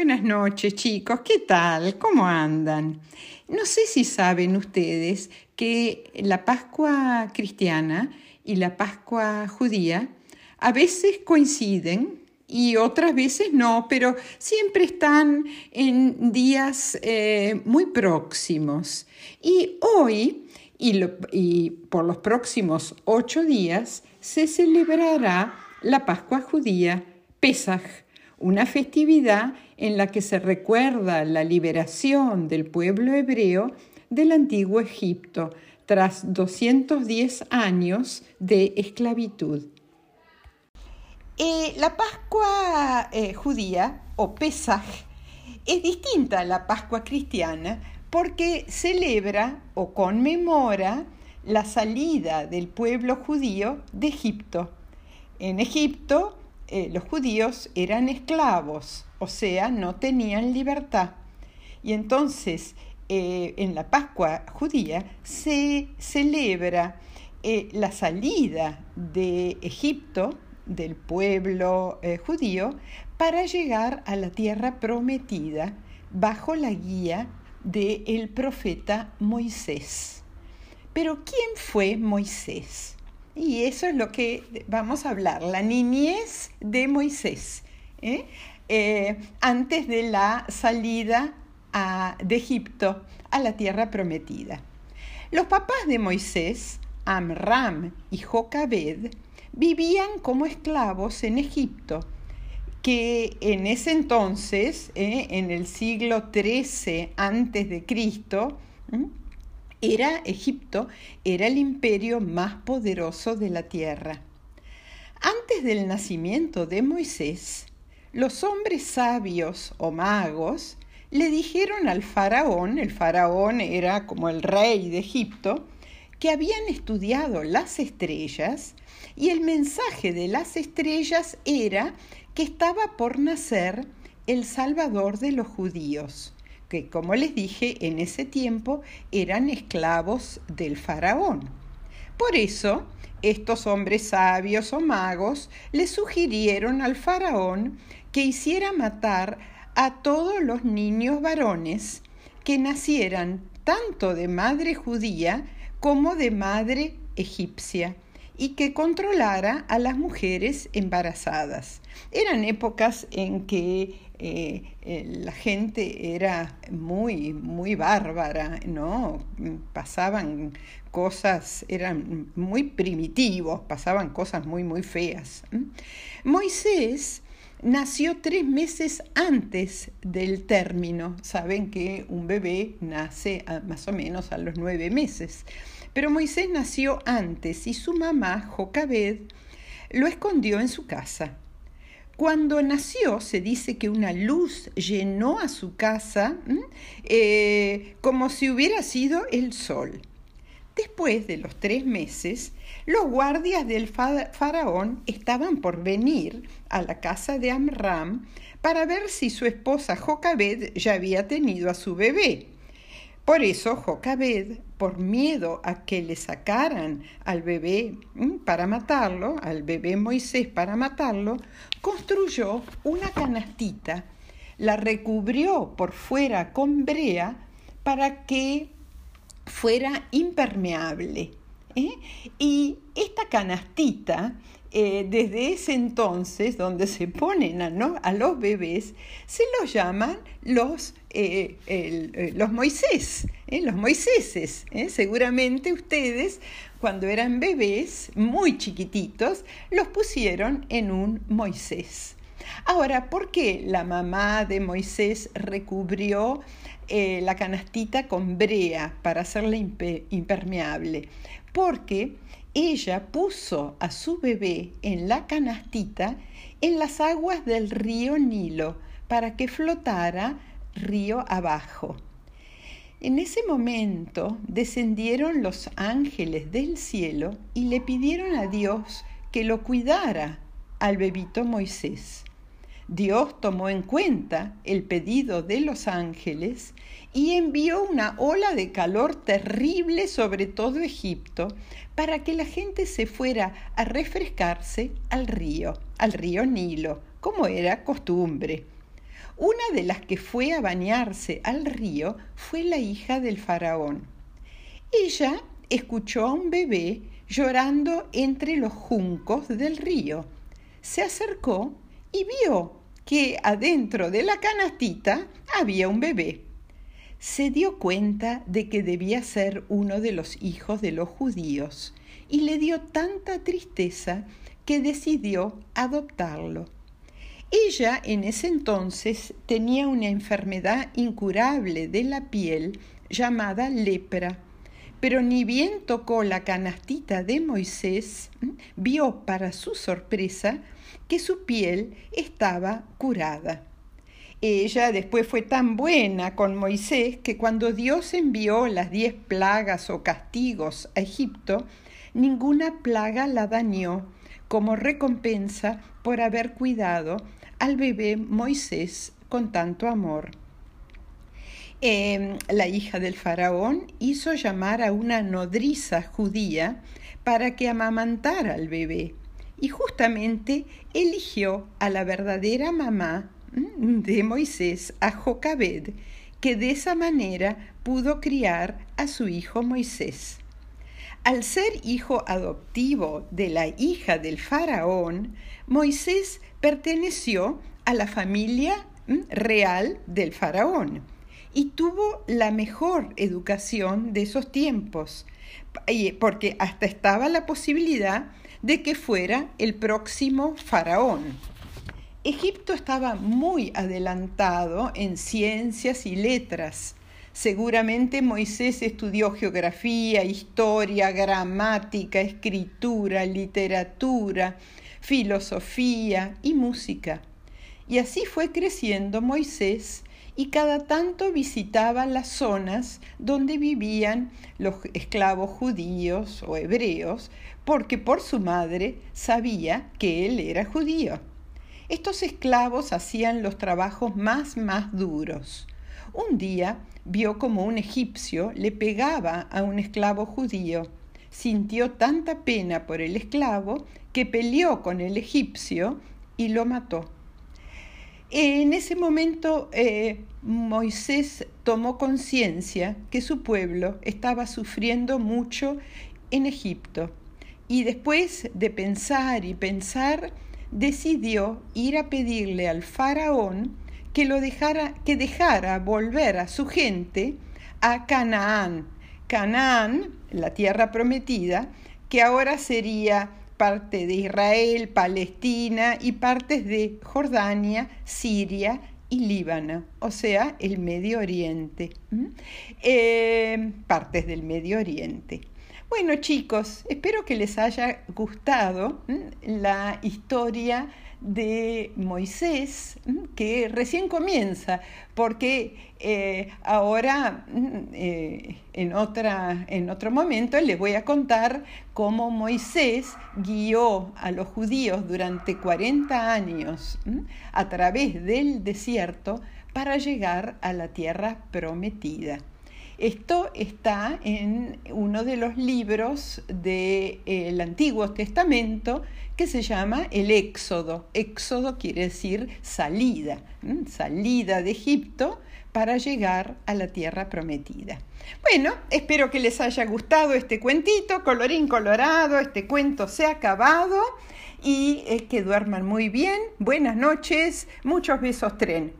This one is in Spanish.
Buenas noches chicos, ¿qué tal? ¿Cómo andan? No sé si saben ustedes que la Pascua cristiana y la Pascua judía a veces coinciden y otras veces no, pero siempre están en días eh, muy próximos. Y hoy y, y por los próximos ocho días se celebrará la Pascua judía, Pesaj, una festividad en la que se recuerda la liberación del pueblo hebreo del antiguo Egipto tras 210 años de esclavitud. Eh, la Pascua eh, judía o Pesaj es distinta a la Pascua cristiana porque celebra o conmemora la salida del pueblo judío de Egipto. En Egipto eh, los judíos eran esclavos, o sea, no tenían libertad. Y entonces eh, en la Pascua judía se celebra eh, la salida de Egipto, del pueblo judío, para llegar a la tierra prometida bajo la guía del profeta Moisés. Pero ¿quién fue Moisés? Y eso es lo que vamos a hablar, la niñez de Moisés, ¿eh? Eh, antes de la salida de Egipto a la tierra prometida. Los papás de Moisés, Amram y Jocabed, vivían como esclavos en Egipto, que en ese entonces, ¿eh? en el siglo XIII antes de Cristo, era Egipto, era el imperio más poderoso de la tierra. Antes del nacimiento de Moisés, los hombres sabios o magos le dijeron al faraón, el faraón era como el rey de Egipto, que habían estudiado las estrellas y el mensaje de las estrellas era que estaba por nacer el Salvador de los judíos que como les dije, en ese tiempo eran esclavos del faraón. Por eso, estos hombres sabios o magos le sugirieron al faraón que hiciera matar a todos los niños varones que nacieran tanto de madre judía como de madre egipcia y que controlara a las mujeres embarazadas. Eran épocas en que eh, eh, la gente era muy, muy bárbara, ¿no? Pasaban cosas, eran muy primitivos, pasaban cosas muy, muy feas. Moisés nació tres meses antes del término. Saben que un bebé nace más o menos a los nueve meses. Pero Moisés nació antes y su mamá, Jocabed, lo escondió en su casa. Cuando nació se dice que una luz llenó a su casa eh, como si hubiera sido el sol. Después de los tres meses, los guardias del faraón estaban por venir a la casa de Amram para ver si su esposa Jocabed ya había tenido a su bebé. Por eso Jocabed, por miedo a que le sacaran al bebé para matarlo, al bebé Moisés para matarlo, construyó una canastita, la recubrió por fuera con brea para que fuera impermeable. ¿Eh? Y esta canastita eh, desde ese entonces, donde se ponen a, los bebés, se los llaman los, eh, los Moisés, los Moiséses. Seguramente ustedes, cuando eran bebés, muy chiquititos, los pusieron en un Moisés. Ahora, ¿por qué la mamá de Moisés recubrió la canastita con brea para hacerla impermeable? Porque ella puso a su bebé en la canastita en las aguas del río Nilo para que flotara río abajo. En ese momento descendieron los ángeles del cielo y le pidieron a Dios que lo cuidara al bebito Moisés. Dios tomó en cuenta el pedido de los ángeles y envió una ola de calor terrible sobre todo Egipto para que la gente se fuera a refrescarse al río, al río Nilo, como era costumbre. Una de las que fue a bañarse al río fue la hija del faraón. Ella escuchó a un bebé llorando entre los juncos del río. Se acercó y vio que adentro de la canastita había un bebé. Se dio cuenta de que debía ser uno de los hijos de los judíos y le dio tanta tristeza que decidió adoptarlo. Ella en ese entonces tenía una enfermedad incurable de la piel llamada lepra, pero ni bien tocó la canastita de Moisés, vio para su sorpresa que su piel estaba curada. Ella después fue tan buena con Moisés que cuando Dios envió las diez plagas o castigos a Egipto, ninguna plaga la dañó como recompensa por haber cuidado al bebé Moisés con tanto amor. Em, la hija del faraón hizo llamar a una nodriza judía para que amamantara al bebé y justamente eligió a la verdadera mamá mm, de Moisés, a Jocabed, que de esa manera pudo criar a su hijo Moisés. Al ser hijo adoptivo de la hija del faraón, Moisés perteneció a la familia mm, real del faraón y tuvo la mejor educación de esos tiempos, porque hasta estaba la posibilidad de que fuera el próximo faraón. Egipto estaba muy adelantado en ciencias y letras. Seguramente Moisés estudió geografía, historia, gramática, escritura, literatura, filosofía y música. Y así fue creciendo Moisés y cada tanto visitaba las zonas donde vivían los esclavos judíos o hebreos, porque por su madre sabía que él era judío. Estos esclavos hacían los trabajos más más duros. Un día vio como un egipcio le pegaba a un esclavo judío. Sintió tanta pena por el esclavo que peleó con el egipcio y lo mató. En ese momento eh, Moisés tomó conciencia que su pueblo estaba sufriendo mucho en Egipto y después de pensar y pensar decidió ir a pedirle al faraón que lo dejara que dejara volver a su gente a Canaán. Canaán, la tierra prometida, que ahora sería parte de Israel, Palestina y partes de Jordania, Siria y Líbano, o sea, el Medio Oriente, eh, partes del Medio Oriente. Bueno chicos, espero que les haya gustado la historia de Moisés, que recién comienza, porque eh, ahora eh, en, otra, en otro momento les voy a contar cómo Moisés guió a los judíos durante 40 años a través del desierto para llegar a la tierra prometida. Esto está en uno de los libros del Antiguo Testamento que se llama el Éxodo. Éxodo quiere decir salida, salida de Egipto para llegar a la tierra prometida. Bueno, espero que les haya gustado este cuentito, colorín colorado, este cuento se ha acabado y que duerman muy bien. Buenas noches, muchos besos tren.